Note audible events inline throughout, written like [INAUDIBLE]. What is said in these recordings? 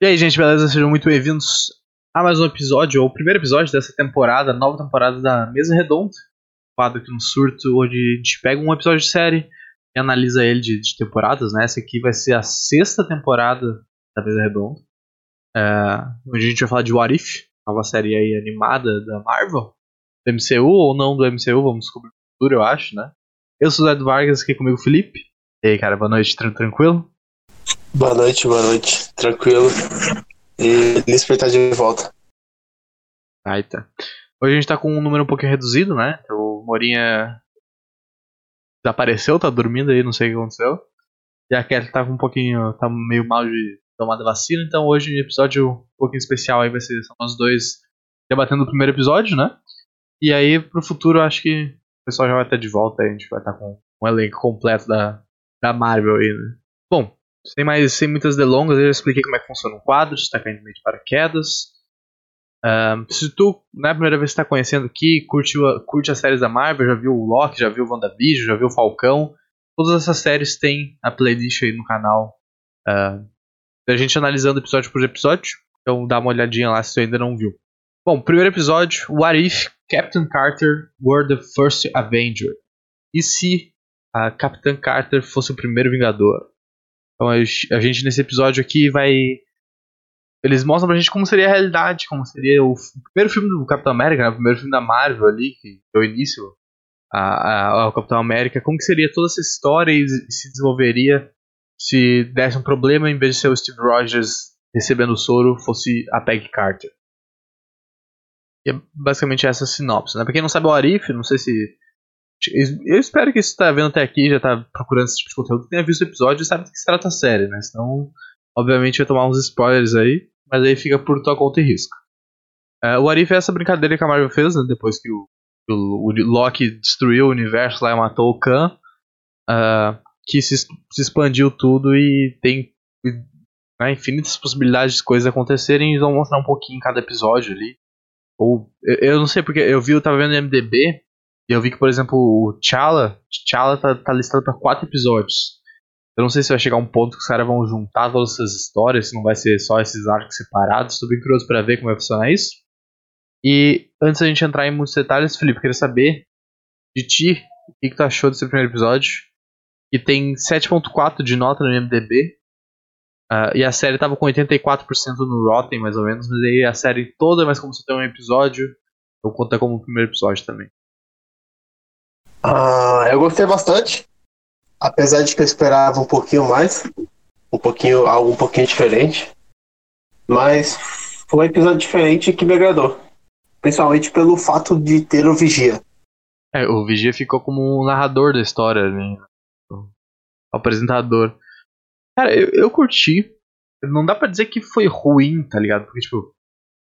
E aí, gente, beleza? Sejam muito bem-vindos a mais um episódio, ou o primeiro episódio dessa temporada, nova temporada da Mesa Redonda. Quadro aqui no surto, onde a gente pega um episódio de série e analisa ele de, de temporadas, né? Essa aqui vai ser a sexta temporada da Mesa Redonda. É, onde a gente vai falar de What If, nova série aí animada da Marvel, do MCU ou não do MCU, vamos descobrir no futuro, eu acho, né? Eu sou o Zé Vargas, aqui comigo o Felipe. E aí, cara, boa noite, tranquilo? Boa noite, boa noite. Tranquilo. E feliz por estar de volta. Aí tá. Hoje a gente tá com um número um pouquinho reduzido, né? O Morinha desapareceu, tá dormindo aí, não sei o que aconteceu. E a Kelly tá um pouquinho. tá meio mal de tomada vacina, então hoje o episódio um pouquinho especial aí vai ser só nós dois debatendo o primeiro episódio, né? E aí pro futuro acho que o pessoal já vai estar de volta aí, a gente vai estar com um elenco completo da, da Marvel aí, né? Bom, sem mais, sem muitas delongas, eu já expliquei como é que funciona um quadro, se está caindo meio de paraquedas. Um, se tu, na primeira vez que está conhecendo aqui, curte, curte as séries da Marvel, já viu o Loki, já viu o WandaVision, já viu o Falcão, todas essas séries têm a playlist aí no canal. Uh, a gente analisando episódio por episódio, então dá uma olhadinha lá se tu ainda não viu. Bom, primeiro episódio, What If Captain Carter were the first Avenger? E se a Capitã Carter fosse o primeiro Vingador? Então a gente nesse episódio aqui vai. Eles mostram pra gente como seria a realidade, como seria o primeiro filme do Capitão América, né, o primeiro filme da Marvel ali, que deu início ao Capitão América, como que seria toda essa história e se desenvolveria se desse um problema em vez de ser o Steve Rogers recebendo o soro, fosse a Peggy Carter. E é basicamente essa sinopse, né? Pra quem não sabe o Arif, não sei se eu espero que você está vendo até aqui, já está procurando esse tipo de conteúdo, tenha visto o episódio e sabe do que se trata a série, né? Senão, obviamente, vai tomar uns spoilers aí, mas aí fica por tua conta e risco. É, o Arif é essa brincadeira que a Marvel fez, né? Depois que o, o, o Loki destruiu o universo lá e matou o Khan, uh, que se, se, expandiu tudo e tem né, infinitas possibilidades de coisas acontecerem e vão mostrar um pouquinho em cada episódio ali. Ou, eu, eu não sei porque eu vi, eu tava vendo no MDB, e eu vi que, por exemplo, o T'Challa, T'Challa tá, tá listado para quatro episódios. Eu não sei se vai chegar um ponto que os caras vão juntar todas essas histórias, se não vai ser só esses arcos separados. Estou bem curioso para ver como vai funcionar isso. E antes da gente entrar em muitos detalhes, Felipe, eu queria saber de ti o que, que tu achou desse primeiro episódio. Que tem 7.4 de nota no MDB. Uh, ah, e a série tava com 84% no Rotten, mais ou menos, mas aí a série toda, mas como se tem um episódio, eu conto como o primeiro episódio também. Ah, eu gostei bastante. Apesar de que eu esperava um pouquinho mais. Um pouquinho, algo um pouquinho diferente. Mas foi um episódio diferente que me agradou. Principalmente pelo fato de ter o Vigia. É, o Vigia ficou como um narrador da história, né? O apresentador. Cara, eu, eu curti. Não dá pra dizer que foi ruim, tá ligado? Porque, tipo,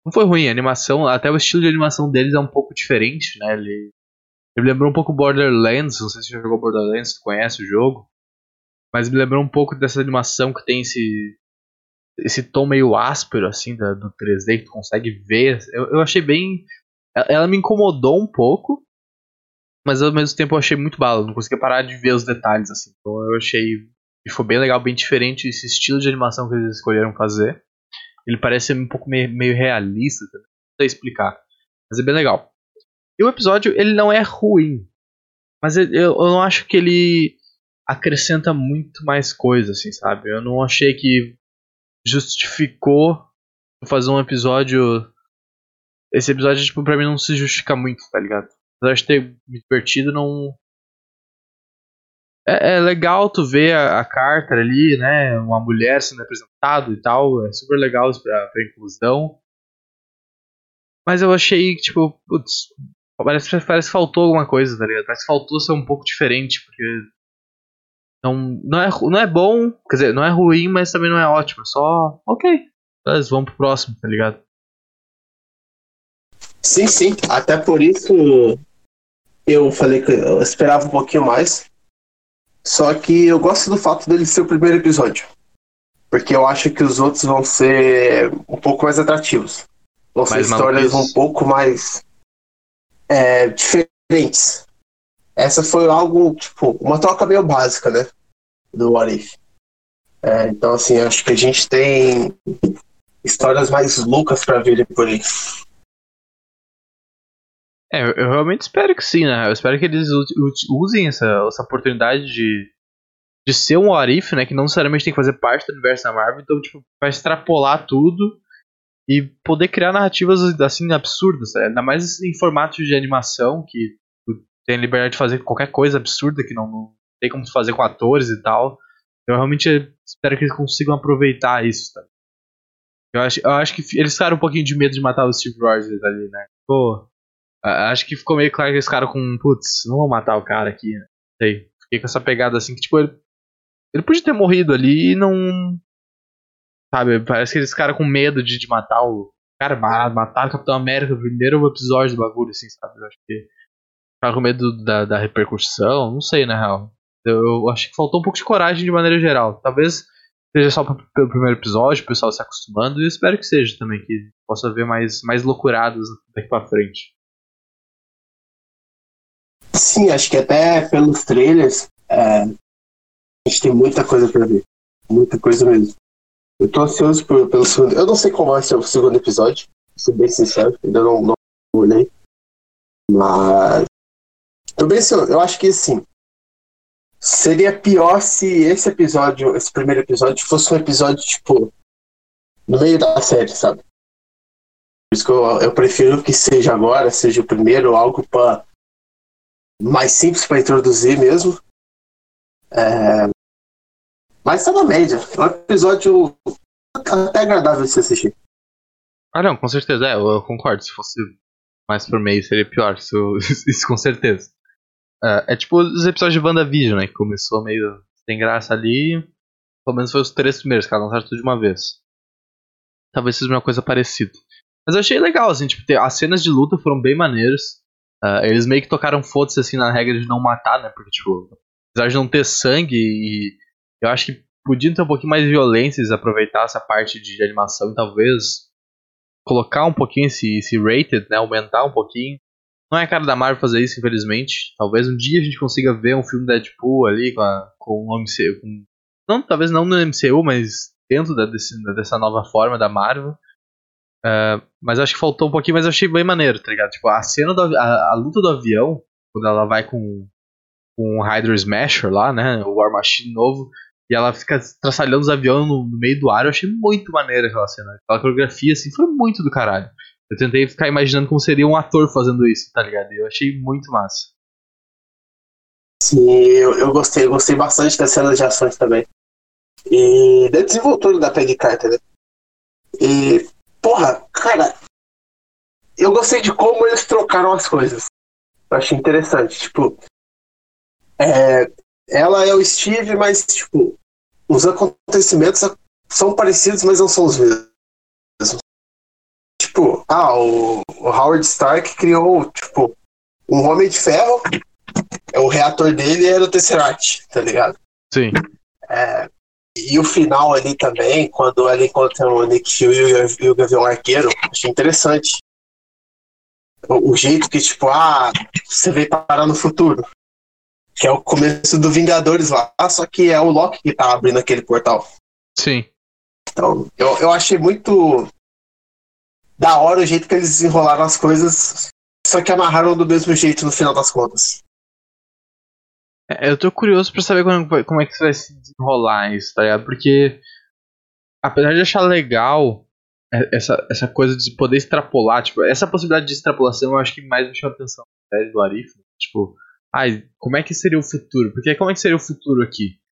não foi ruim. A animação, até o estilo de animação deles é um pouco diferente, né? Ele ele lembrou um pouco Borderlands, não sei se você jogou Borderlands, tu conhece o jogo. Mas me lembrou um pouco dessa animação que tem esse esse tom meio áspero, assim, da, do 3D, que tu consegue ver. Eu, eu achei bem. Ela me incomodou um pouco, mas ao mesmo tempo eu achei muito bala, não conseguia parar de ver os detalhes, assim. Então eu achei foi bem legal, bem diferente esse estilo de animação que eles escolheram fazer. Ele parece um pouco meio, meio realista, não sei explicar, mas é bem legal. E o episódio, ele não é ruim. Mas eu, eu não acho que ele acrescenta muito mais coisa, assim, sabe? Eu não achei que justificou fazer um episódio. Esse episódio, tipo, pra mim não se justifica muito, tá ligado? Apesar de ter me divertido, não. É, é legal tu ver a, a Carter ali, né? Uma mulher sendo apresentada e tal. É super legal pra, pra inclusão. Mas eu achei, tipo, putz, Parece, parece que faltou alguma coisa, tá ligado? Parece que faltou ser um pouco diferente, porque. Não, não, é, não é bom, quer dizer, não é ruim, mas também não é ótimo. É só. Ok. Mas vamos pro próximo, tá ligado? Sim, sim. Até por isso eu falei que eu esperava um pouquinho mais. Só que eu gosto do fato dele ser o primeiro episódio. Porque eu acho que os outros vão ser um pouco mais atrativos. Vão ser histórias um pouco mais é, diferentes. Essa foi algo, tipo, uma troca meio básica, né? Do What If. É, então, assim, acho que a gente tem histórias mais loucas virem por aí. É, eu realmente espero que sim, né? Eu espero que eles usem essa, essa oportunidade de, de ser um Arif, né? Que não necessariamente tem que fazer parte do universo da Marvel, então, tipo, vai extrapolar tudo e poder criar narrativas, assim, absurdas, né? ainda mais em formatos de animação, que tem a liberdade de fazer qualquer coisa absurda que não, não tem como fazer com atores e tal. Eu realmente espero que eles consigam aproveitar isso, tá? Eu acho, eu acho que eles ficaram um pouquinho de medo de matar o Steve Rogers ali, né? Pô, acho que ficou meio claro que eles ficaram com, putz, não vou matar o cara aqui, né? Sei. Fiquei com essa pegada assim que, tipo, ele, ele podia ter morrido ali e não. Sabe, parece que eles ficaram com medo de, de matar o. Cara, matar o Capitão América no primeiro episódio do bagulho, assim, sabe? Eu acho que. Ficaram com medo da, da repercussão, não sei, na real. Eu, eu acho que faltou um pouco de coragem de maneira geral. Talvez seja só pelo primeiro episódio, o pessoal se acostumando, e eu espero que seja também, que possa ver mais, mais loucuradas daqui pra frente. Sim, acho que até pelos trailers é, a gente tem muita coisa pra ver. Muita coisa mesmo. Eu tô ansioso por, pelo segundo. Eu não sei como vai ser o segundo episódio, sou bem sincero, ainda não, não olhei. Mas. Tô bem ansioso. Eu acho que assim. Seria pior se esse episódio, esse primeiro episódio, fosse um episódio, tipo, no meio da série, sabe? Por isso que eu, eu prefiro que seja agora, seja o primeiro, algo para mais simples para introduzir mesmo. É... Mas tá na média. É um episódio até agradável de se assistir. Ah, não, com certeza. É, eu concordo. Se fosse mais por meio, seria pior. Isso, [LAUGHS] isso com certeza. É, é tipo os episódios de WandaVision, né? Que começou meio sem graça ali. Pelo menos foi os três primeiros, que lançaram tudo de uma vez. Talvez seja uma coisa parecida. Mas eu achei legal, assim, tipo, ter, as cenas de luta foram bem maneiras. Uh, eles meio que tocaram foda-se assim na regra de não matar, né? Porque, tipo, apesar de não ter sangue, e eu acho que podiam ter um pouquinho mais de violência, aproveitar essa parte de animação e talvez colocar um pouquinho esse, esse rated, né? Aumentar um pouquinho. Não é a cara da Marvel fazer isso, infelizmente. Talvez um dia a gente consiga ver um filme Deadpool ali com, a, com o MCU. Com, não, talvez não no MCU, mas dentro da, desse, dessa nova forma da Marvel. Uh, mas acho que faltou um pouquinho, mas eu achei bem maneiro, tá ligado? Tipo, a cena da a, a, luta do avião, quando ela vai com, com o Hydro Smasher lá, né? O War Machine novo, e ela fica traçalhando os aviões no, no, meio do ar, eu achei muito maneiro aquela cena. Aquela coreografia, assim, foi muito do caralho. Eu tentei ficar imaginando como seria um ator fazendo isso, tá ligado? Eu achei muito massa. Sim, eu, eu gostei, eu gostei bastante das cenas de ações também. E da desenvoltura da Peggy Carter, né? E, porra, cara, eu gostei de como eles trocaram as coisas. Eu achei interessante. Tipo, é, ela é o Steve, mas, tipo, os acontecimentos são parecidos, mas não são os mesmos tipo, ah, o, o Howard Stark criou, tipo, um Homem de Ferro, é o reator dele era o Tesseract, tá ligado? Sim. É, e o final ali também, quando ela encontra o Nick Fury e o Gavião Arqueiro, achei interessante. O, o, jeito que, tipo, ah, você veio parar no futuro. Que é o começo do Vingadores lá, só que é o Loki que tá abrindo aquele portal. Sim. Então, eu, eu achei muito da hora o jeito que eles desenrolaram as coisas, só que amarraram do mesmo jeito no final das contas. É, eu tô curioso pra saber como, como é que vai se desenrolar isso, tá ligado? Porque, apesar de achar legal essa, essa coisa de poder extrapolar, tipo, essa possibilidade de extrapolação eu acho que mais me chama atenção na série do Arif. Tipo, ai, como é que seria o futuro? Porque como é que seria o futuro aqui?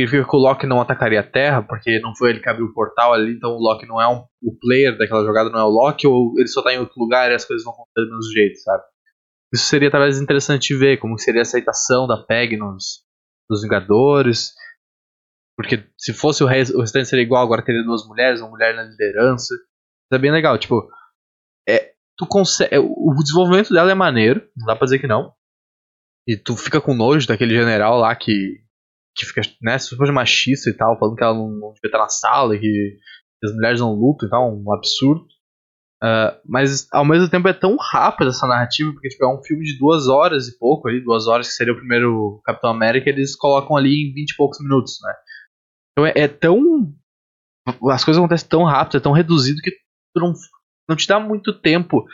significa que o Loki não atacaria a Terra, porque não foi ele que abriu o portal ali, então o Loki não é um, o player daquela jogada, não é o Loki, ou ele só tá em outro lugar e as coisas vão acontecer do mesmo jeito, sabe? Isso seria talvez interessante ver, como seria a aceitação da PEG nos, nos Vingadores. Porque se fosse o, rest, o restante seria igual, agora teria duas mulheres, uma mulher na liderança. Isso é bem legal, tipo. É, tu consegue, o desenvolvimento dela é maneiro, não dá pra dizer que não. E tu fica com nojo daquele general lá que que fica né, super machista e tal, falando que ela não, não devia estar na sala, e que as mulheres não lutam e tal, um absurdo. Uh, mas ao mesmo tempo é tão rápida essa narrativa, porque tipo, é um filme de duas horas e pouco, ali, duas horas que seria o primeiro Capitão América, eles colocam ali em vinte e poucos minutos, né? Então é, é tão as coisas acontecem tão rápido, é tão reduzido que não, não te dá muito tempo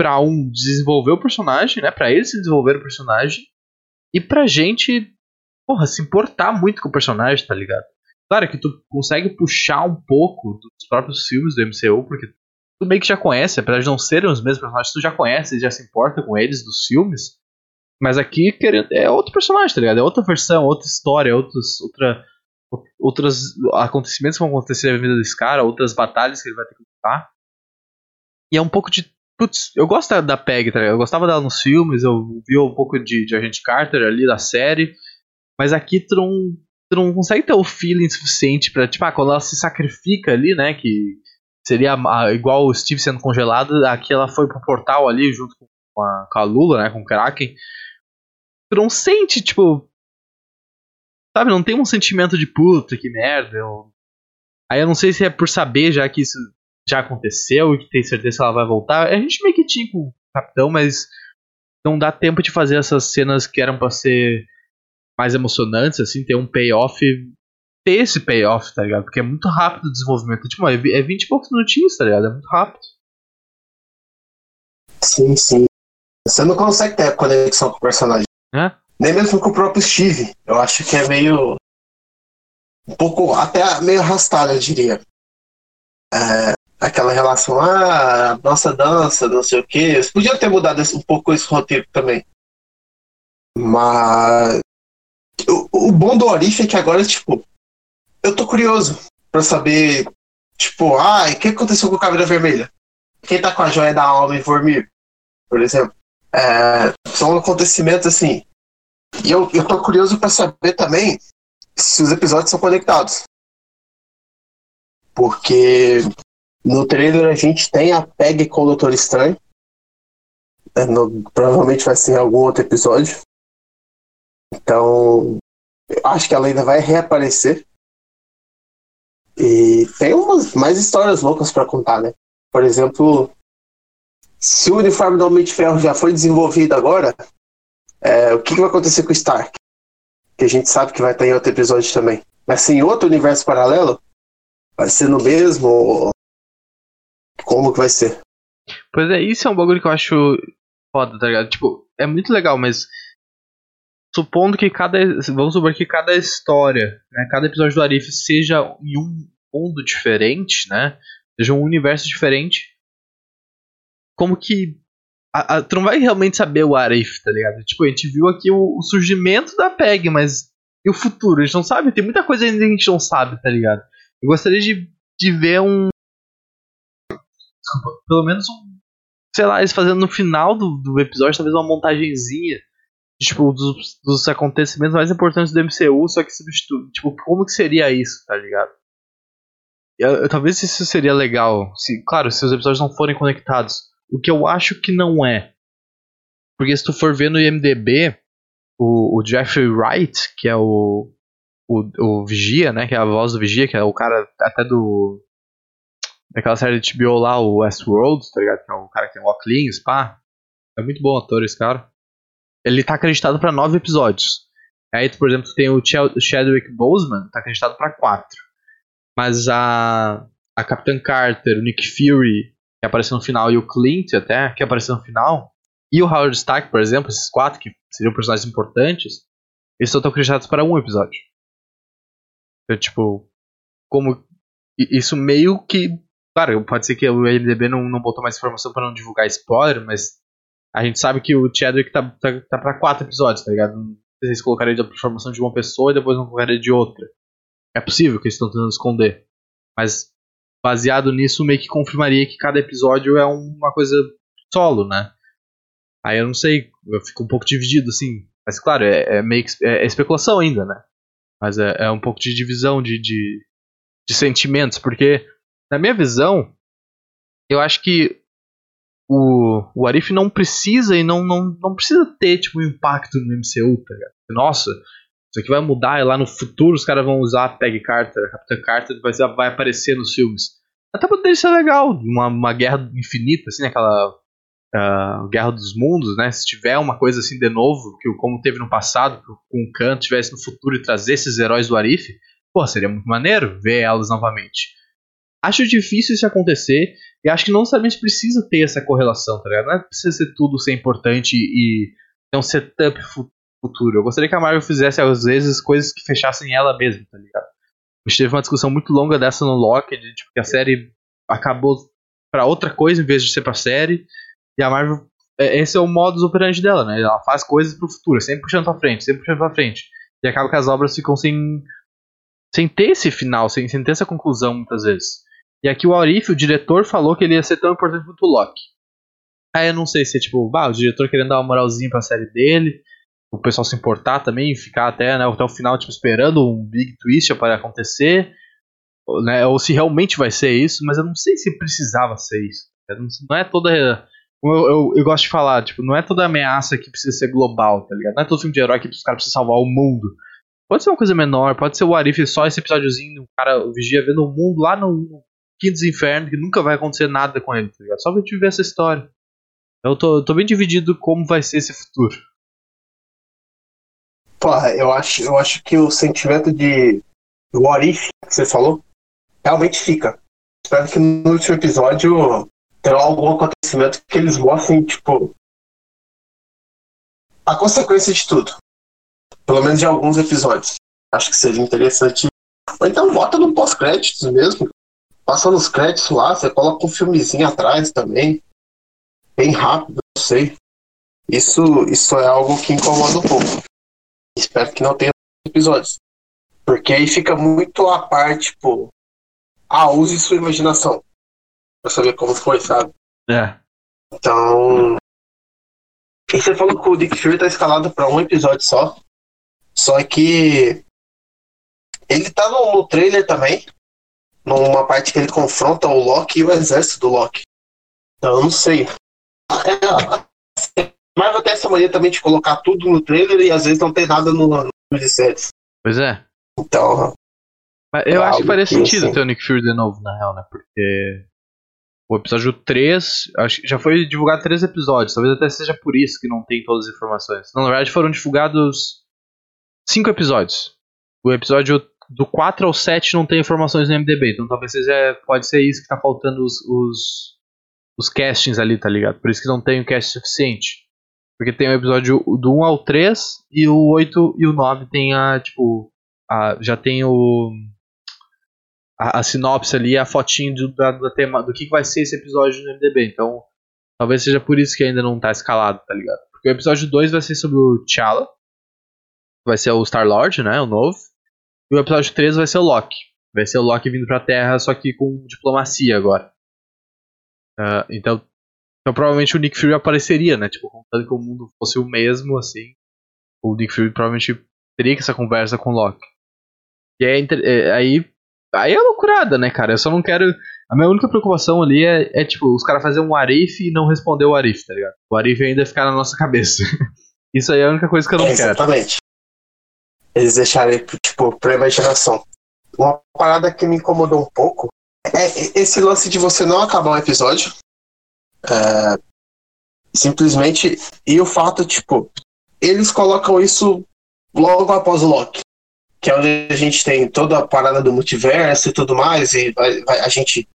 pra um desenvolver o personagem, né? Pra eles se desenvolver o personagem e pra gente, porra, se importar muito com o personagem, tá ligado? Claro que tu consegue puxar um pouco dos próprios filmes do MCU, porque tu meio que já conhece, apesar de não serem os mesmos personagens, tu já conhece, já se importa com eles dos filmes. Mas aqui é outro personagem, tá ligado? É outra versão, outra história, outros, outra, outros acontecimentos que vão acontecer na vida desse cara, outras batalhas que ele vai ter que lutar. E é um pouco de. Putz, eu gosto da, Peg, tá? Eu gostava dela nos filmes, eu vi um pouco de, de Agente Carter ali da série. Mas aqui tu não, tu não consegue ter o feeling suficiente pra, tipo, ah, quando ela se sacrifica ali, né? Que seria igual o Steve sendo congelado, aqui ela foi pro portal ali junto com a, com a Lula, né? Com o Kraken. Tu não sente, tipo. Sabe, não tem um sentimento de puta, que merda. Eu... Aí eu não sei se é por saber já que isso já aconteceu e que tem certeza que ela vai voltar. A gente meio que tinha com o Capitão, mas não dá tempo de fazer essas cenas que eram para ser mais emocionantes, assim, ter um payoff, ter esse payoff, tá ligado? Porque é muito rápido o desenvolvimento. Tipo, é 20 é e poucos minutinhos, tá ligado? É muito rápido. Sim, sim. Você não consegue ter a conexão com o personagem. É? Nem mesmo com o próprio Steve. Eu acho que é meio. Um pouco. Até meio arrastado, eu diria. É, aquela relação, ah, nossa dança, não sei o quê. Eles podiam ter mudado um pouco esse roteiro também. Mas o, o bom do Orif é que agora, tipo, eu tô curioso pra saber, tipo, ah, o que aconteceu com o Caveira Vermelha? Quem tá com a joia da alma em Vormir, por exemplo? É, são acontecimentos assim. E eu, eu tô curioso pra saber também se os episódios são conectados. Porque no trailer a gente tem a Peg com o Doutor Estranho. É, no, provavelmente vai ser algum outro episódio. Então, acho que ela ainda vai reaparecer. E tem umas mais histórias loucas para contar, né? Por exemplo, se o uniforme do Homem de Ferro já foi desenvolvido agora, é, o que, que, vai acontecer com o Stark? Que a gente sabe que vai estar em outro episódio também. Mas se em outro universo paralelo, vai ser no mesmo? Como que vai ser? Pois é, isso é um bagulho que eu acho foda, tá ligado? Tipo, é muito legal, mas supondo que cada. Vamos supor que cada história, né, cada episódio do Arif seja em um mundo diferente, né? Seja um universo diferente. Como que. A, a, tu não vai realmente saber o Arif, tá ligado? Tipo, a gente viu aqui o, o, surgimento da PEG, mas. E o futuro? A gente não sabe, tem muita coisa ainda que a gente não sabe, tá ligado? Eu gostaria de, de ver um. Pelo menos um. Sei lá, eles fazendo no final do, do episódio, talvez uma montagenzinha tipo, dos, dos acontecimentos mais importantes do MCU, só que substitui. Tipo, como que seria isso, tá ligado? Eu, eu, talvez isso seria legal. Se, claro, se os episódios não forem conectados. O que eu acho que não é. Porque se tu for ver no IMDB, o, o Jeffrey Wright, que é o, o, o Vigia, né? Que é a voz do Vigia, que é o cara até do. Daquela série de HBO lá, o Westworld, tá ligado? Que é o cara que tem o óculos, pá. É muito bom ator esse cara ele tá acreditado para nove episódios. Aí, por exemplo, tem o Chadwick Boseman, tá acreditado para quatro. Mas a, a Capitã Carter, o Nick Fury, que apareceu no final, e o Clint até, que apareceu no final, e o Howard Stark, por exemplo, esses quatro, que seriam personagens importantes, eles estão acreditados para um episódio. Então, tipo, como. Isso meio que. Claro, pode ser que o IMDB não, não botou mais informação para não divulgar spoiler, mas a gente sabe que o Chadwick tá, tá, tá pra quatro episódios, tá ligado? Não sei se colocaria a formação de uma pessoa e depois não colocaria de outra. É possível que eles estão tentando esconder. Mas baseado nisso, meio que confirmaria que cada episódio é uma coisa solo, né? Aí eu não sei, eu fico um pouco dividido, assim. Mas claro, é, é meio que, é, é, especulação ainda, né? Mas é, é um pouco de divisão de, de, de sentimentos, porque na minha visão, eu acho que o, o Arif não precisa e não, não, não precisa ter tipo, um impacto no MCU, tá ligado? Nossa, isso aqui vai mudar e lá no futuro os caras vão usar a Peg Carter, a Capitã Carter vai, vai aparecer nos filmes. Até poderia ser legal, uma, uma guerra infinita, assim, aquela uh, Guerra dos Mundos, né? Se tiver uma coisa assim de novo, que como teve no passado, com o Khan tivesse no futuro e trazer esses heróis do Arif, pô, seria muito maneiro ver elas novamente. Acho difícil isso acontecer e acho que não necessariamente precisa ter essa correlação, tá ligado? Não é precisa ser tudo ser importante e ter um setup futuro. Eu gostaria que a Marvel fizesse, às vezes, coisas que fechassem ela mesma, tá ligado? A gente teve uma discussão muito longa dessa no Loki, de tipo, que a série acabou para outra coisa em vez de ser pra série. E a Marvel, é, esse é o modus operandi dela, né? Ela faz coisas pro futuro, sempre puxando pra frente, sempre puxando pra frente. E acaba que as obras ficam sem, sem ter esse final, sem, sem ter essa conclusão muitas vezes. E aqui o Arif, o diretor, falou que ele ia ser tão importante quanto o Loki. Aí eu não sei se é tipo, bah, o diretor querendo dar uma moralzinha pra série dele, o pessoal se importar também, ficar até, né, até o final, tipo, esperando um big twist para acontecer, né, ou se realmente vai ser isso, mas eu não sei se precisava ser isso. Não é toda. Eu, eu, eu, gosto de falar, tipo, não é toda ameaça que precisa ser global, tá ligado? Não é todo filme de herói que os caras precisam salvar o mundo. Pode ser uma coisa menor, pode ser o Arif só esse episódiozinho, o cara, o vigia vendo o mundo lá no Quinto dos Infernos, que nunca vai acontecer nada com ele, tá ligado? Só pra gente viver essa história. Eu tô, tô bem dividido como vai ser esse futuro. Porra, eu acho, eu acho que o sentimento de what if que você falou realmente fica. Espero que no último episódio tenha algum acontecimento que eles mostrem, tipo, a consequência de tudo. Pelo menos de alguns episódios. Acho que seria interessante. Ou então bota no pós-créditos mesmo. Passa nos créditos lá, você coloca um filmezinho atrás também. Bem rápido, não sei. Isso, isso é algo que incomoda um pouco. Espero que não tenha episódios. Porque aí fica muito a parte, tipo, ah, use sua imaginação. Pra saber como foi, sabe? É. Então. E você falou que o Dick Fury tá escalado pra um episódio só. Só que. Ele tá no, no trailer também. Numa parte que ele confronta o Loki e o exército do Loki. Então eu não sei. É, Marvel tem essa mania também de colocar tudo no trailer e às vezes não tem nada no, no de séries. Pois é. Então. Mas eu é acho que faria sentido assim. ter o Nick Fury de novo, na real, né? Porque. O episódio 3, acho que já foi divulgado três episódios, talvez até seja por isso que não tem todas as informações. Não, na verdade foram divulgados cinco episódios. O episódio do 4 ao 7 não tem informações no MDB, então talvez seja, pode ser isso que tá faltando os, os, os castings ali, tá ligado? Por isso que não tem o cast suficiente. Porque tem o episódio do 1 ao 3 e o 8 e o 9 tem a, tipo, a, já tem o a, a sinopse ali, a fotinho do, da, da tema, do que, que vai ser esse episódio no MDB. Então, talvez seja por isso que ainda não tá escalado, tá ligado? Porque o episódio 2 vai ser sobre o T'Challa, vai ser o Star-Lord, né, o novo. E o episódio 3 vai ser o Loki. Vai ser o Loki vindo pra Terra, só que com diplomacia agora. Uh, então então provavelmente o Nick Fury apareceria, né? Tipo, contando que o mundo fosse o mesmo, assim. O Nick Fury provavelmente teria essa conversa com o Loki. E é, é, aí. Aí é loucurada, né, cara? Eu só não quero. A minha única preocupação ali é, é tipo, os caras fazerem um Arif e não responder o Arif, tá ligado? O Arif ainda ficar na nossa cabeça. [LAUGHS] Isso aí é a única coisa que eu não é, quero. Exatamente. Eles deixarem, tipo, pra imaginação. Uma parada que me incomodou um pouco é esse lance de você não acabar um episódio é, simplesmente. E o fato, tipo, eles colocam isso logo após o Loki. Que é onde a gente tem toda a parada do multiverso e tudo mais. E a, a gente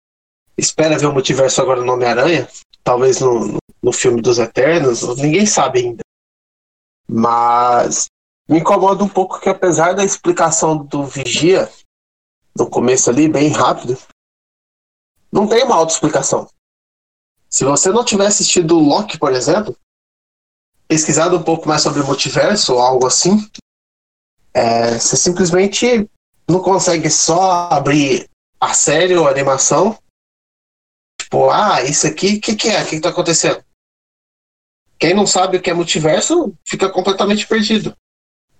espera ver o multiverso agora no Homem-Aranha. Talvez no, no filme dos Eternos. Ninguém sabe ainda. Mas me incomoda um pouco que apesar da explicação do Vigia, no começo ali, bem rápido, não tem uma auto-explicação. Se você não tiver assistido Loki, por exemplo, pesquisado um pouco mais sobre o multiverso ou algo assim, é, você simplesmente não consegue só abrir a série ou a animação. Tipo, ah, isso aqui, o que, que é? O que, está acontecendo? Quem não sabe o que é multiverso fica completamente perdido.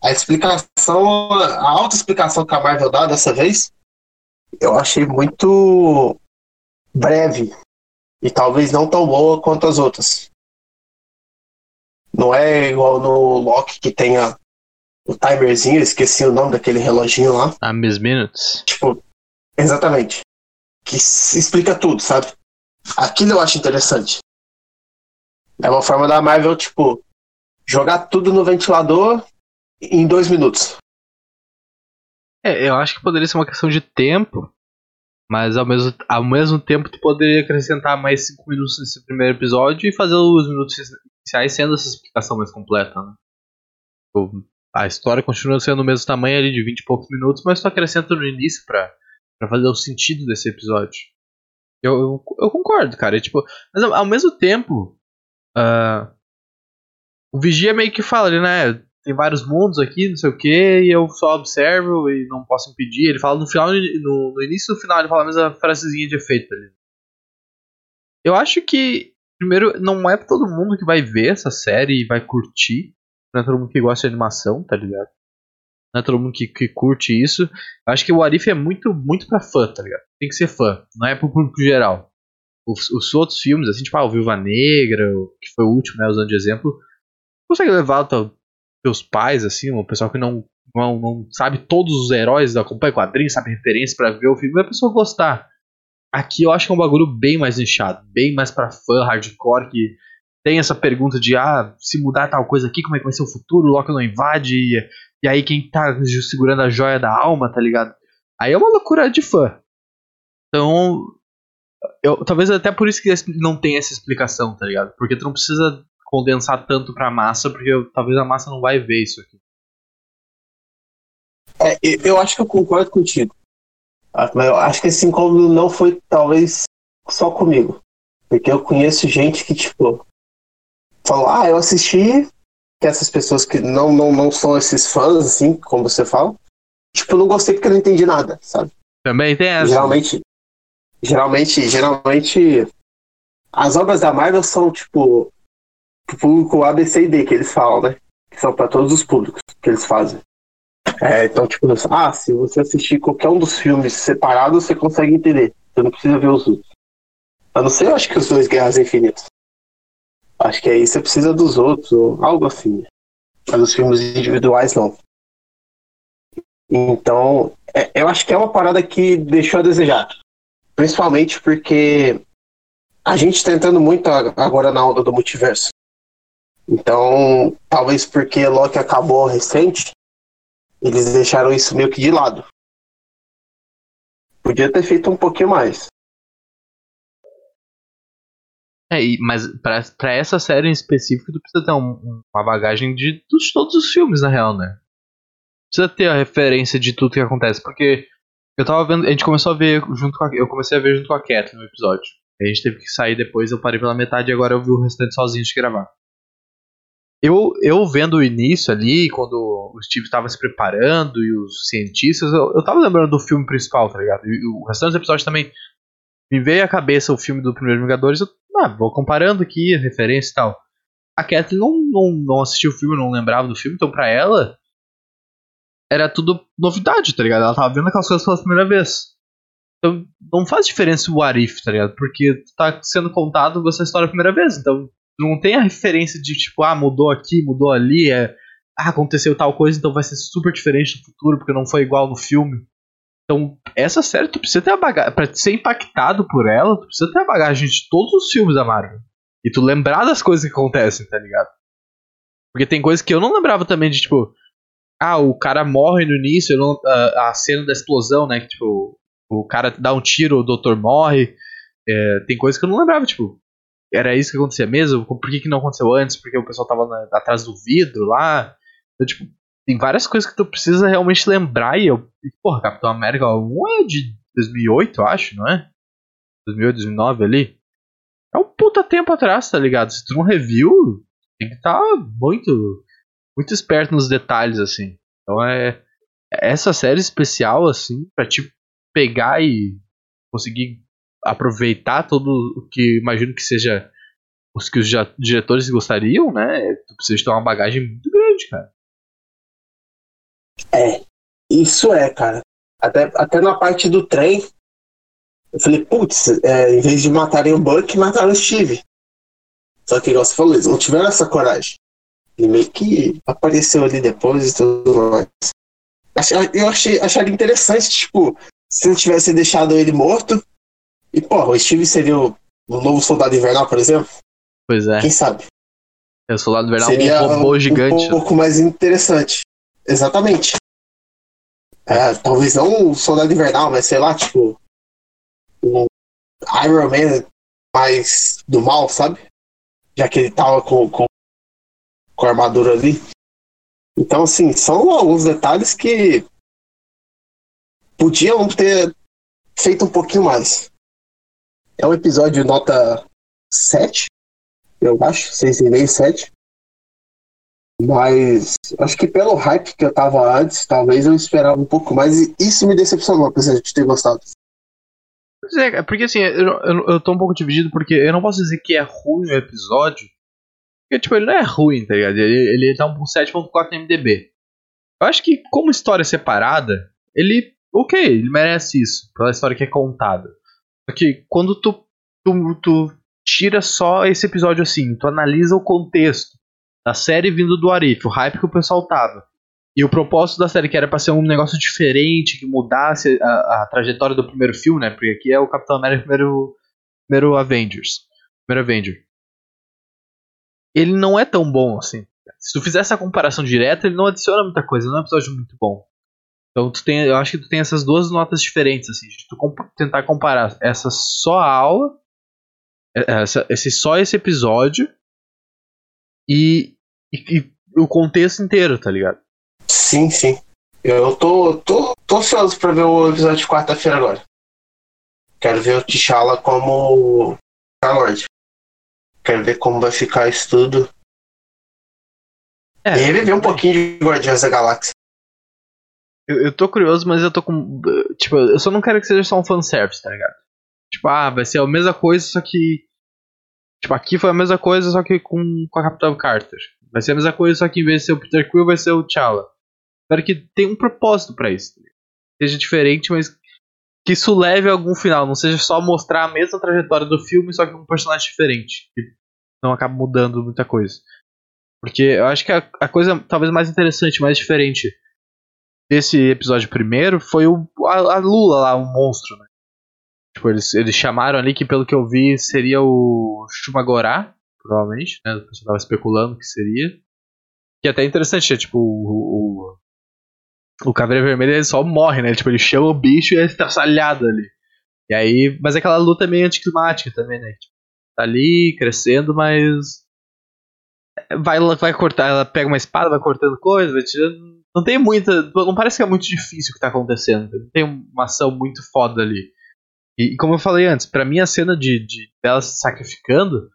A explicação, a alta explicação que a Marvel dá dessa vez, eu achei muito breve e talvez não tão boa quanto as outras. Não é igual no Loki que tenha o timerzinho, eu esqueci o nome daquele reloginho lá. A Miss Minutes. Tipo, exatamente. Que explica tudo, sabe? Aquilo eu acho interessante. É uma forma da Marvel, tipo, jogar tudo no ventilador em dois minutos. É, eu acho que poderia ser uma questão de tempo, mas ao mesmo, ao mesmo tempo tu poderia acrescentar mais 5 minutos nesse primeiro episódio e fazer os minutos iniciais sendo essa explicação mais completa, né? A história continua sendo do mesmo tamanho ali de 20 e poucos minutos, mas tu acrescenta no início pra, pra fazer o sentido desse episódio. Eu, eu, eu concordo, cara. tipo, mas ao, ao mesmo tempo, uh, o Vigia meio que fala ali, né? Tem vários mundos aqui, não sei o que, e eu só observo e não posso impedir. Ele fala no final, no, no início no final, ele fala a mesma frasezinha de efeito ali. Eu acho que, primeiro, não é todo mundo que vai ver essa série e vai curtir. Não é todo mundo que gosta de animação, tá ligado? Não é todo mundo que, que curte isso. Eu acho que o Arif é muito, muito pra fã, tá ligado? Tem que ser fã, não é pro público geral. Os, os outros filmes, assim, tipo, ah, o Viúva Negra, que foi o último, né, usando de exemplo, consegue levar teu, teus pais, assim, o pessoal que não, não, não sabe todos os heróis, acompanha quadrinhos, sabe referência para ver o filme, a pessoa gostar. Aqui eu acho que é um bagulho bem mais nichado, bem mais pra fã hardcore, que tem essa pergunta de, ah, se mudar tal coisa aqui, como é que vai ser o futuro? O Loki não invade, e, e aí quem tá segurando a joia da alma, tá ligado? Aí é uma loucura de fã. Então, eu, talvez até por isso que não tem essa explicação, tá ligado? Porque tu não precisa condensar tanto pra massa, porque eu, talvez a massa não vai ver isso aqui. É, eu acho que eu concordo contigo. Ah, mas eu acho que esse incômodo não foi, talvez, só comigo. Porque eu conheço gente que, tipo, falou, ah, eu assisti, que essas pessoas que não, não, não são esses fãs, assim, como você fala, tipo, eu não gostei porque eu não entendi nada, sabe? Também tem essa. Geralmente, geralmente, geralmente, as obras da Marvel são, tipo, público A, B, C e D, que eles falam, né? Que são para todos os públicos que eles fazem. É, então, tipo, ah, se você assistir qualquer um dos filmes separados, você consegue entender. Você não precisa ver os outros. A não ser, eu acho que os dois Guerras Infinitas. Acho que aí você precisa dos outros, ou algo assim. Mas os filmes individuais não. Então, é, eu acho que é uma parada que deixou a desejar. Principalmente porque a gente está entrando muito agora na onda do multiverso. Então, talvez porque Loki acabou recente, eles deixaram isso meio que de lado. Podia ter feito um pouquinho mais. É, mas para essa série em específico, tu precisa ter um, uma bagagem de, de todos os filmes, na real, né? Precisa ter a referência de tudo que acontece, porque eu tava vendo, a gente começou a ver junto com a, eu comecei a ver junto com a Cat no episódio. A gente teve que sair depois, eu parei pela metade e agora eu vi o restante sozinho de gravar. Eu, eu vendo o início ali, quando o Steve estava se preparando e os cientistas, eu, eu tava lembrando do filme principal, tá ligado? E o restante dos episódios também me veio à cabeça o filme do Primeiro Vingadores, eu ah, vou comparando aqui referência e tal. A Kathleen não, não, não assistiu o filme, não lembrava do filme, então pra ela era tudo novidade, tá ligado? Ela tava vendo aquelas coisas pela primeira vez. Então não faz diferença o Arif, tá ligado? Porque tá sendo contado essa história a primeira vez, então não tem a referência de tipo, ah, mudou aqui, mudou ali, é, ah, aconteceu tal coisa, então vai ser super diferente no futuro porque não foi igual no filme. Então, essa série, tu precisa ter a bagagem. Pra ser impactado por ela, tu precisa ter a bagagem de todos os filmes da Marvel. E tu lembrar das coisas que acontecem, tá ligado? Porque tem coisas que eu não lembrava também de, tipo. Ah, o cara morre no início, não, a, a, cena da explosão, né? Que, tipo, o cara dá um tiro, o doutor morre. É, tem coisas que eu não lembrava, tipo. Era isso que acontecia mesmo? Por que, que não aconteceu antes? Porque o pessoal tava na, atrás do vidro lá. Então, tipo, tem várias coisas que tu precisa realmente lembrar e eu. Porra, Capitão América 1 é de 2008, eu acho, não é? 2008, 2009 ali. É um puta tempo atrás, tá ligado? Se tu não review, tem que estar tá muito, muito esperto nos detalhes, assim. Então é. Essa série especial, assim, pra te pegar e conseguir aproveitar todo o que imagino que seja os que os diretores gostariam, né? Tu precisa ter uma bagagem muito grande, cara. É, isso é, cara. Até, até na parte do trem, eu falei, putz, é, em vez de matarem o Buck, mataram o Steve. Só que, igual você falou, eles não tiveram essa coragem. Ele meio que apareceu ali depois e tudo mais. Eu achei, achei interessante, tipo, se não tivesse deixado ele morto. E, pô, o Steve seria o, o novo soldado invernal, por exemplo. Pois é. Quem sabe? É o soldado invernal seria um robô gigante. Um pouco mais interessante. Exatamente. É, talvez não um soldado invernal, mas sei lá, tipo. Um Iron Man mais do mal, sabe? Já que ele tava com, com, com a armadura ali. Então, assim, são alguns detalhes que podiam ter feito um pouquinho mais. É um episódio nota 7, eu acho, 6,5, 7. Mas acho que pelo hype que eu tava antes, talvez eu esperava um pouco mais e isso me decepcionou, apesar de ter gostado. Pois é, é, porque assim, eu, eu, eu tô um pouco dividido porque eu não posso dizer que é ruim o episódio. Porque, tipo, ele não é ruim, tá ligado? Ele, ele tá um 7.4 no MDB. Eu acho que, como história separada, ele. Ok, ele merece isso, pela história que é contada. Só que quando tu, tu, tu tira só esse episódio assim, tu analisa o contexto da série vindo do Arif, o hype que o pessoal tava. E o propósito da série, que era pra ser um negócio diferente, que mudasse a, a trajetória do primeiro filme, né? Porque aqui é o Capitão América primeiro, primeiro Avengers. Primeiro Avenger. Ele não é tão bom assim. Se tu fizer essa comparação direta, ele não adiciona muita coisa, não é um episódio muito bom. Então tu tem, eu acho que tu tem essas duas notas diferentes, assim, de tu comp tentar comparar essa só aula, é, essa, esse só esse episódio e, e, e, o contexto inteiro, tá ligado? Sim, sim. Eu tô, tô, tô ansioso pra ver o episódio de quarta-feira agora. Quero ver o T'Challa como Star-Lord. Quero ver como vai ficar isso tudo. É, e reviver um pouquinho de Guardiões da Galáxia. Eu, eu tô curioso, mas eu tô com. Tipo, eu só não quero que seja só um fanservice, tá ligado? Tipo, ah, vai ser a mesma coisa, só que. Tipo, aqui foi a mesma coisa, só que com, com a Capitã Carter. Vai ser a mesma coisa, só que em vez de ser o Peter Quill, vai ser o T'Challa. Espero que tenha um propósito para isso. Tá seja diferente, mas que isso leve a algum final. Não seja só mostrar a mesma trajetória do filme, só que com um personagem diferente. Que não acaba mudando muita coisa. Porque eu acho que a, a coisa talvez mais interessante, mais diferente desse episódio primeiro foi o, a, a Lula lá, o monstro, né? Tipo, eles, eles chamaram ali que, pelo que eu vi, seria o Shumagorá, provavelmente, né? O pessoal tava especulando que seria. Que é até interessante, é tipo, o, o, o Caveira Vermelha ele só morre, né? Tipo, ele chama o bicho e ele tá salhado ali. E aí, mas aquela luta é meio anticlimática também, né? Tipo, tá ali, crescendo, mas. Vai, vai cortar, ela pega uma espada, vai cortando coisa, vai tirando. Não tem muita. Não parece que é muito difícil o que tá acontecendo. Não tem uma ação muito foda ali. E, como eu falei antes, para mim a cena de, de dela se sacrificando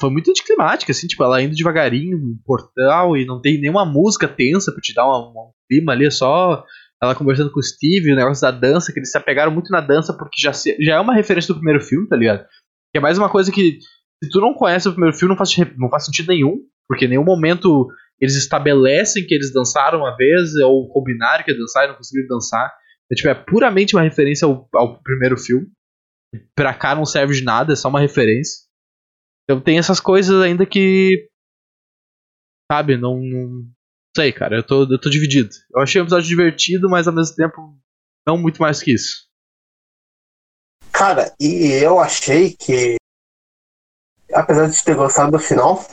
foi muito anticlimática, assim, tipo, ela indo devagarinho no portal e não tem nenhuma música tensa pra te dar um, um clima ali, é só ela conversando com o Steve, o negócio da dança, que eles se apegaram muito na dança porque já, se, já é uma referência do primeiro filme, tá ligado? Que é mais uma coisa que, se tu não conhece o primeiro filme, não faz, não faz sentido nenhum, porque em nenhum momento eles estabelecem que eles dançaram uma vez, ou combinaram que dançaram e não conseguiram dançar. É, tipo, é puramente uma referência ao, ao primeiro filme. Pra cá não serve de nada, é só uma referência. Então tem essas coisas ainda que. Sabe, não. não sei, cara, eu tô, eu tô dividido. Eu achei um episódio divertido, mas ao mesmo tempo não muito mais que isso. Cara, e eu achei que. Apesar de ter gostado do final,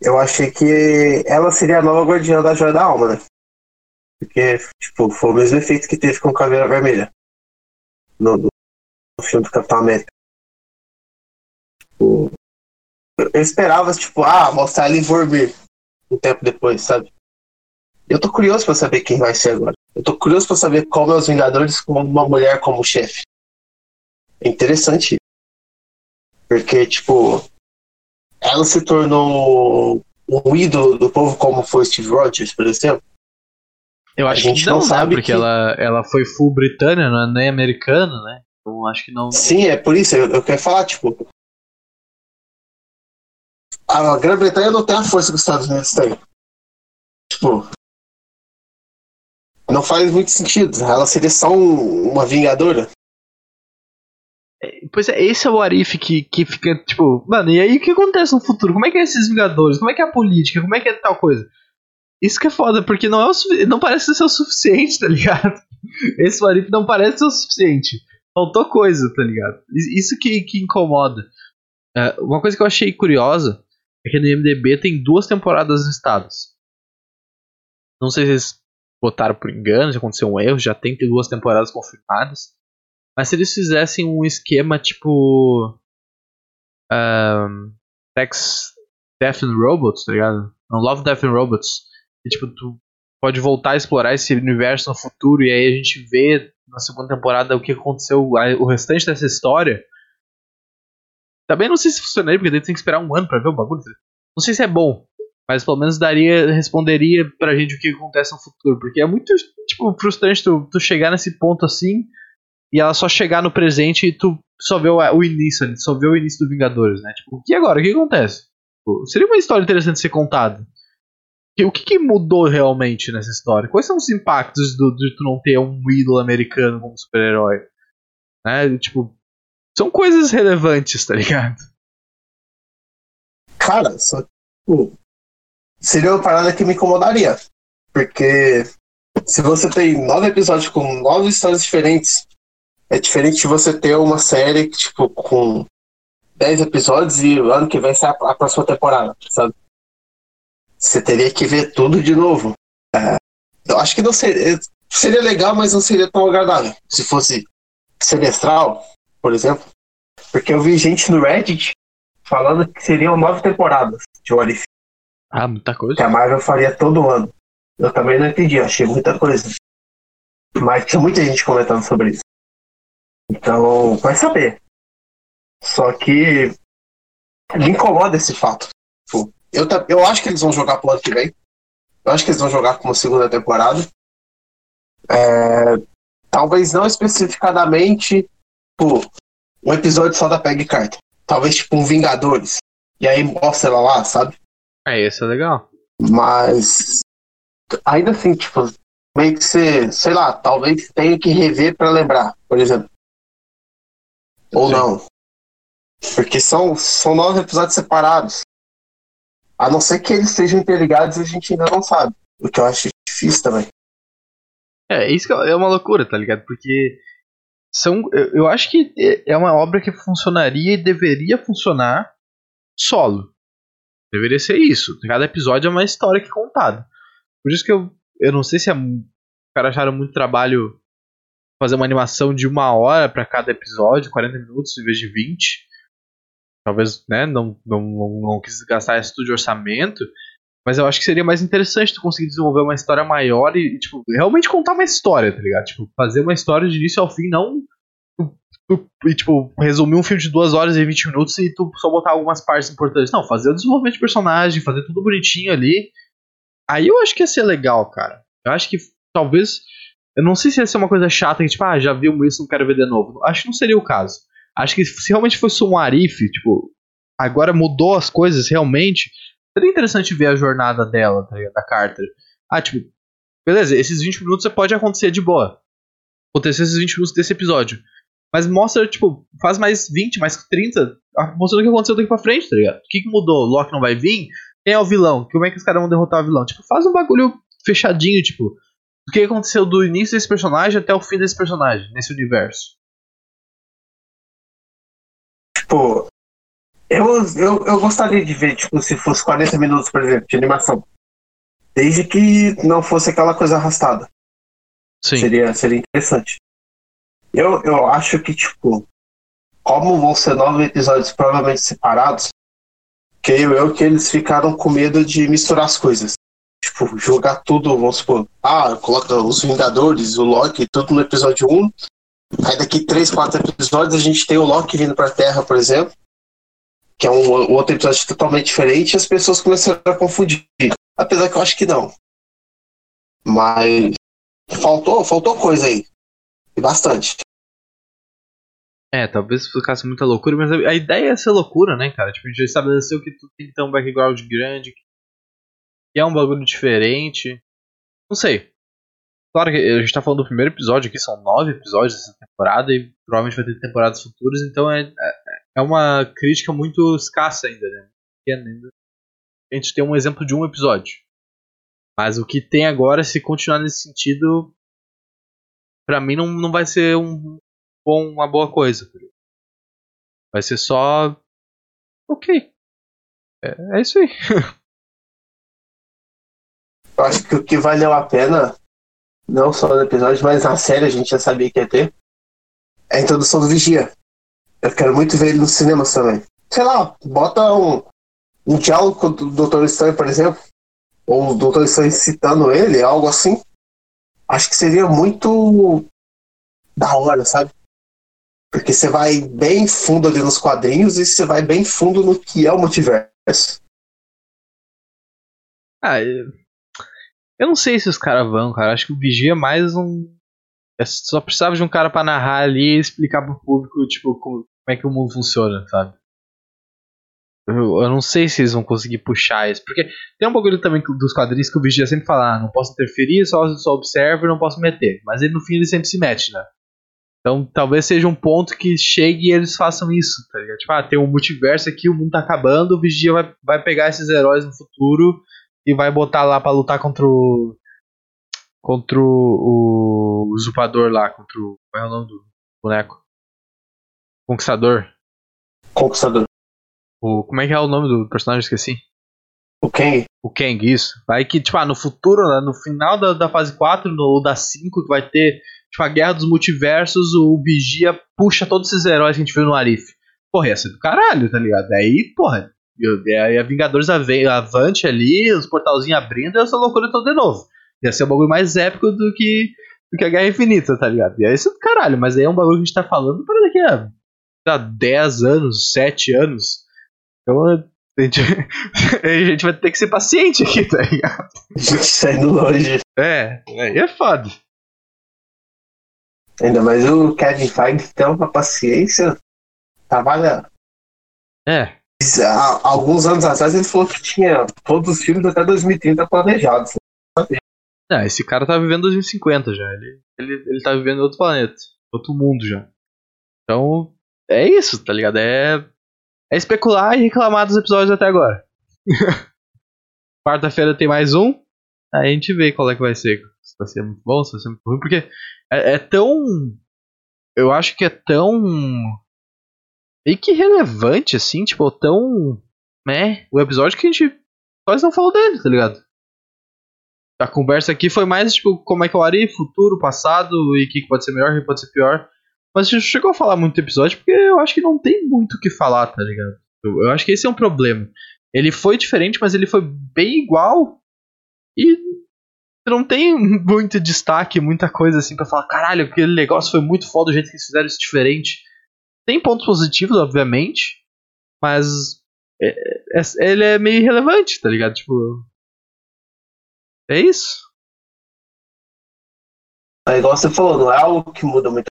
eu achei que ela seria a nova guardiã da Joia da Alma, né? Porque, tipo, foi o mesmo efeito que teve com Caveira Vermelha. No, no filme do Capitão América. Tipo, eu esperava, tipo, ah, mostrar ele em Vormir um tempo depois, sabe? Eu tô curioso pra saber quem vai ser agora. Eu tô curioso pra saber como é os Vingadores com uma mulher como chefe. É interessante. Porque, tipo, ela se tornou um ídolo do povo como foi Steve Rogers, por exemplo. Eu acho a gente que não, não sabe porque que... ela, ela foi full britânia, não é nem americana, né? Então acho que não. Sim, é por isso. Eu, eu quero falar, tipo. A Grã-Bretanha não tem a força que os Estados Unidos têm. Tipo. Não faz muito sentido. Ela seria só um, uma vingadora. É, pois é, esse é o Arif que, que fica, tipo, mano, e aí o que acontece no futuro? Como é que é esses Vingadores? Como é que é a política? Como é que é tal coisa? Isso que é foda, porque não, é o, não parece ser o suficiente, tá ligado? [LAUGHS] Esse Warif não parece ser o suficiente. Faltou coisa, tá ligado? Isso que, que incomoda. Uh, uma coisa que eu achei curiosa é que no IMDB tem duas temporadas listadas. Não sei se vocês botaram por engano, já aconteceu um erro, já tem duas temporadas confirmadas. Mas se eles fizessem um esquema tipo. Um, Tex, Death and Robots, tá ligado? Não, Love, Death and Robots. E, tipo, tu pode voltar a explorar esse universo no futuro e aí a gente vê na segunda temporada o que aconteceu, o restante dessa história. Também não sei se funcionaria, porque daí tem que esperar um ano pra ver o bagulho. Não sei se é bom, mas pelo menos daria, responderia pra gente o que acontece no futuro. Porque é muito, tipo, frustrante tu, tu chegar nesse ponto assim e ela só chegar no presente e tu só vê o, o início só vê o início do Vingadores, né? Tipo, e agora? O que acontece? Tipo, seria uma história interessante ser contada. O que, que, mudou realmente nessa história? Quais são os impactos do, de tu não ter um ídolo americano como super-herói? Né? Tipo, são coisas relevantes, tá ligado? Cara, só. Tipo, seria uma parada que me incomodaria. Porque se você tem nove episódios com nove histórias diferentes, é diferente de você ter uma série tipo, com dez episódios e o ano que vem sai a próxima temporada, sabe? Você teria que ver tudo de novo. É, eu acho que não seria. Seria legal, mas não seria tão agradável. Se fosse semestral, por exemplo. Porque eu vi gente no Reddit falando que seriam nove temporadas de What. Ah, muita coisa. Que a Marvel faria todo ano. Eu também não entendi, achei muita coisa. Mas tinha muita gente comentando sobre isso. Então, vai saber. Só que me incomoda esse fato. Tipo, eu, eu acho que eles vão jogar pro ano que vem. Eu acho que eles vão jogar como segunda temporada. É, talvez não especificadamente tipo, um episódio só da Peg Carter. Talvez tipo um Vingadores. E aí mostra ela lá, sabe? É, isso é legal. Mas ainda assim, tipo, meio que você, sei lá, talvez tenha que rever para lembrar, por exemplo. Ou Sim. não. Porque são, são nove episódios separados. A não ser que eles estejam interligados a gente ainda não sabe. O que eu acho difícil também. É, isso é uma loucura, tá ligado? Porque são, eu, eu acho que é uma obra que funcionaria e deveria funcionar solo. Deveria ser isso. Cada episódio é uma história que é contada. Por isso que eu, eu não sei se é, os caras acharam muito trabalho fazer uma animação de uma hora para cada episódio, 40 minutos em vez de 20. Talvez, né, não, não, não, não quis gastar esse de orçamento. Mas eu acho que seria mais interessante tu conseguir desenvolver uma história maior e, tipo, realmente contar uma história, tá ligado? Tipo, fazer uma história de início ao fim, não. E, tipo, resumir um filme de 2 horas e 20 minutos e tu só botar algumas partes importantes. Não, fazer o desenvolvimento de personagem, fazer tudo bonitinho ali. Aí eu acho que ia ser legal, cara. Eu acho que talvez eu não sei se ia ser uma coisa chata que, tipo, ah, já vimos isso, não quero ver de novo. Acho que não seria o caso. Acho que se realmente fosse um Arif, tipo, agora mudou as coisas realmente, seria interessante ver a jornada dela, tá da Carter. Ah, tipo, beleza, esses 20 minutos pode acontecer de boa. Acontecer esses 20 minutos desse episódio. Mas mostra, tipo, faz mais 20, mais 30, mostrando o que aconteceu daqui pra frente, tá ligado? O que, que mudou? Loki não vai vir? Quem é o vilão? Como é que os caras vão derrotar o vilão? Tipo, faz um bagulho fechadinho, tipo, o que aconteceu do início desse personagem até o fim desse personagem, nesse universo. Tipo, eu, eu, eu gostaria de ver, tipo, se fosse 40 minutos, por exemplo, de animação. Desde que não fosse aquela coisa arrastada. Sim. Seria, seria interessante. Eu, eu acho que, tipo, como vão ser nove episódios provavelmente separados, creio eu que eles ficaram com medo de misturar as coisas tipo, jogar tudo, vamos supor, ah, coloca os Vingadores, o Loki, tudo no episódio 1. Aí daqui 3, 4 episódios a gente tem o Loki vindo pra Terra, por exemplo, que é um, um outro episódio totalmente diferente, e as pessoas começaram a confundir. Apesar que eu acho que não. Mas faltou, faltou coisa aí. E bastante. É, talvez ficasse muita loucura, mas a, ideia é ser loucura, né, cara? Tipo, já estabeleceu que tu tem que ter um background grande, que que é um bagulho diferente. Não sei. Claro que a gente tá falando do primeiro episódio aqui, são nove episódios dessa temporada e provavelmente vai ter temporadas futuras, então é, é, é uma crítica muito escassa ainda, né? A gente tem um exemplo de um episódio. Mas o que tem agora, se continuar nesse sentido, pra mim não, não vai ser um bom, uma boa coisa. Vai ser só. Ok. É, é isso aí. [LAUGHS] Eu acho que o que valeu a pena não só no episódio, mas na série a gente já sabia que ia ter, é a introdução do Vigia. Eu quero muito ver ele nos cinemas também. Sei lá, bota um, um diálogo com o Doutor Estranho, por exemplo, ou o Doutor Estranho citando ele, algo assim. Acho que seria muito da hora, sabe? Porque você vai bem fundo ali nos quadrinhos e você vai bem fundo no que é o multiverso. Ah, eu, eu não sei se os caras vão, cara. Acho que o Vigia é mais um. é só precisava de um cara pra narrar ali e explicar pro público, tipo, como, é que o mundo funciona, sabe? Eu, eu não sei se eles vão conseguir puxar isso. Porque tem um bagulho também dos quadrinhos que o Vigia sempre fala: ah, não posso interferir, só, só observo e não posso meter. Mas ele no fim ele sempre se mete, né? Então talvez seja um ponto que chegue e eles façam isso, tá ligado? Tipo, ah, tem um multiverso aqui, o mundo tá acabando, o Vigia vai, vai pegar esses heróis no futuro e vai botar lá pra lutar contra o. Contra o, o usurpador lá, contra o. Qual é o nome do boneco? Conquistador. Conquistador. O, como é que é o nome do personagem? Esqueci. O Kang. O Kang, isso. Vai que, tipo, ah, no futuro, né, no final da, da fase 4, no, ou da 5, que vai ter tipo, a Guerra dos Multiversos, o Vigia puxa todos esses heróis que a gente viu no Arif. Porra, ia ser do caralho, tá ligado? Aí, porra, aí a Vingadores Avante ali, os portalzinhos abrindo e essa loucura toda de novo. Ia ser um bagulho mais épico do que, do que a Guerra Infinita, tá ligado? E aí isso é do caralho, mas aí é um bagulho que a gente tá falando para daqui a, a 10 anos, 7 anos. Então a gente, [LAUGHS] a gente vai ter que ser paciente aqui, tá ligado? A gente tá indo longe. É, aí é foda. Ainda mais o Kevin Feige tem uma paciência. Trabalha. É. Há alguns anos atrás ele falou que tinha todos os filmes até 2030 planejados. É, esse cara tá vivendo 2050 já. Ele, ele, ele tá vivendo em outro planeta, outro mundo já. Então, é isso, tá ligado? É, é especular e reclamar dos episódios até agora. [LAUGHS] Quarta-feira tem mais um. Aí a gente vê qual é que vai ser. Se vai ser muito bom, se vai ser muito ruim. Porque é, é tão. Eu acho que é tão. Meio que relevante, assim, tipo, tão. né? O episódio que a gente quase não falou dele, tá ligado? A conversa aqui foi mais, tipo, como é que o Ari, futuro, passado, e o que pode ser melhor, o que pode ser pior. Mas a gente chegou a falar muito do episódio porque eu acho que não tem muito o que falar, tá ligado? Eu, eu acho que esse é um problema. Ele foi diferente, mas ele foi bem igual. E não tem muito destaque, muita coisa assim para falar, caralho, aquele negócio foi muito foda o jeito que eles fizeram isso diferente. Tem pontos positivos, obviamente, mas é, é, ele é meio irrelevante, tá ligado? Tipo. É isso. É igual você falou, não é algo que muda muito.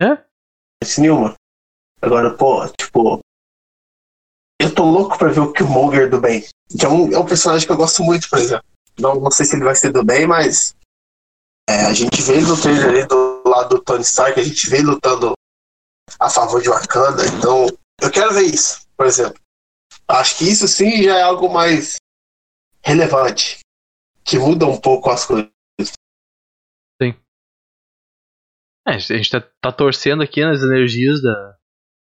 É? Esse nenhuma. Agora, pô, tipo. Eu tô louco pra ver o Killmonger do bem. Que é um, é um personagem que eu gosto muito, por exemplo. Não, não sei se ele vai ser do bem, mas é, a gente vê ele no trailer ali do lado do Tony Stark, a gente vê ele lutando a favor de Wakanda, então eu quero ver isso, por exemplo. Acho que isso sim já é algo mais relevante, que muda um pouco as coisas. Sim. É, a gente tá, tá torcendo aqui nas energias da,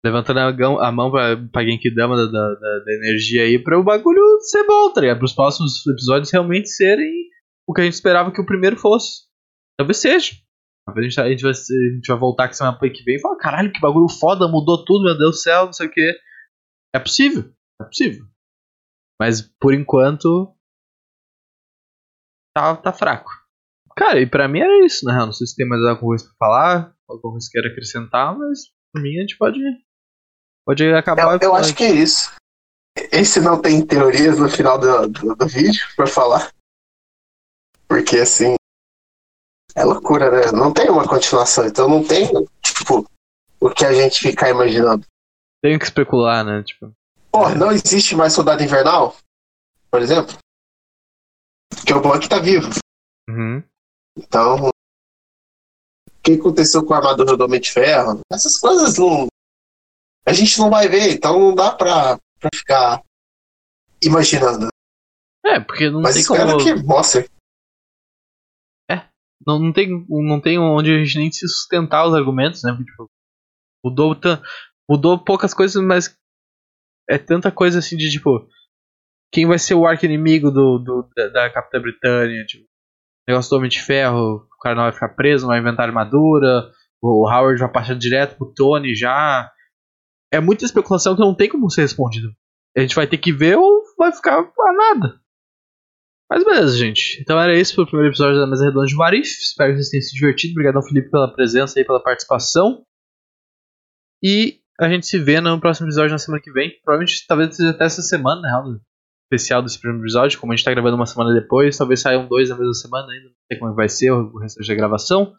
levantando a, mão pra, pra Genkidama da, da, da, energia aí pra o bagulho ser bom, tá ligado? Para os próximos episódios realmente serem o que a gente esperava que o primeiro fosse. Talvez seja. Talvez a gente, a gente, vai, a gente vai voltar com semana que vem e falar: caralho, que bagulho foda, mudou tudo, meu Deus do céu, não sei o que. É possível, é possível. Mas por enquanto. Tá, tá fraco. Cara, e pra mim era isso, né? Não sei se tem mais alguma coisa pra falar, alguma coisa que queira acrescentar, mas por mim a gente pode Pode acabar. Eu, eu acho que é isso. Esse não tem teorias no final do, do, do vídeo pra falar. Porque assim. É loucura, né? Não tem uma continuação, então não tem, tipo, o que a gente ficar imaginando. Tem que especular, né? Tipo. Pô, é. não existe mais soldado invernal, por exemplo. Porque o Buck tá vivo. Uhum. Então. O que aconteceu com a armadura do Homem de Ferro? Essas coisas não, a gente não vai ver, então não dá pra, pra ficar imaginando. É, porque não Mas tem espero como. que mostre. Não, não, tem, não tem onde a gente nem se sustentar os argumentos, né? Tipo, mudou, mudou poucas coisas, mas é tanta coisa assim de tipo. Quem vai ser o arco inimigo do, do, da, da Capitã Britânia? Tipo, negócio do Homem de Ferro, o cara não vai ficar preso, não vai inventar armadura, o Howard vai passar direto pro Tony já. É muita especulação que não tem como ser respondido. A gente vai ter que ver ou vai ficar pra nada. Mas beleza, gente. Então era isso pro primeiro episódio da Mesa Redonda de Marif. Espero que vocês tenham se divertido. Obrigado, Felipe, pela presença e pela participação. E a gente se vê no próximo episódio na semana que vem. Provavelmente, talvez seja até essa semana, né? especial desse primeiro episódio. Como a gente tá gravando uma semana depois, talvez saiam dois na mesma semana ainda. Não sei como vai ser o resto da gravação.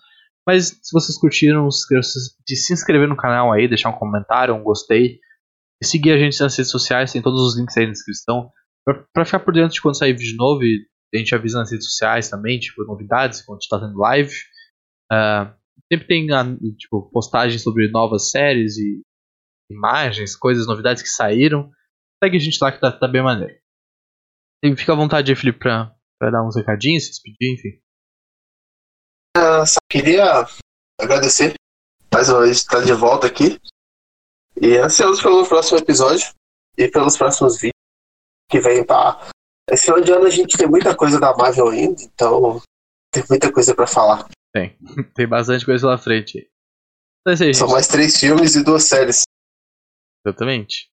Mas se vocês curtiram, de se inscrever no canal aí, deixar um comentário, um gostei. E seguir a gente nas redes sociais, tem todos os links aí na descrição. Pra, pra ficar por dentro de quando sair vídeo novo, e a gente avisa nas redes sociais também, tipo, novidades, quando a gente tá tendo live. Uh, sempre tem ah, tipo, postagens sobre novas séries e imagens, coisas, novidades que saíram. Segue a gente lá que tá, tá bem maneiro. E fica à vontade aí, Felipe, pra, pra dar uns recadinhos, se despedir, enfim. Uh, só queria agradecer mais uma vez estar de volta aqui. E ansioso pelo próximo episódio e pelos próximos vídeos que vem para esse final de ano a gente tem muita coisa da Marvel ainda, então tem muita coisa para falar. Tem, [LAUGHS] tem bastante coisa lá frente. Então, aí, São mais três filmes e duas séries. Exatamente.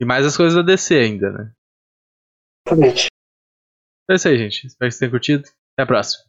E mais as coisas da DC ainda, né? Exatamente. Então é isso aí, gente. Espero que vocês tenham curtido. Até a próxima.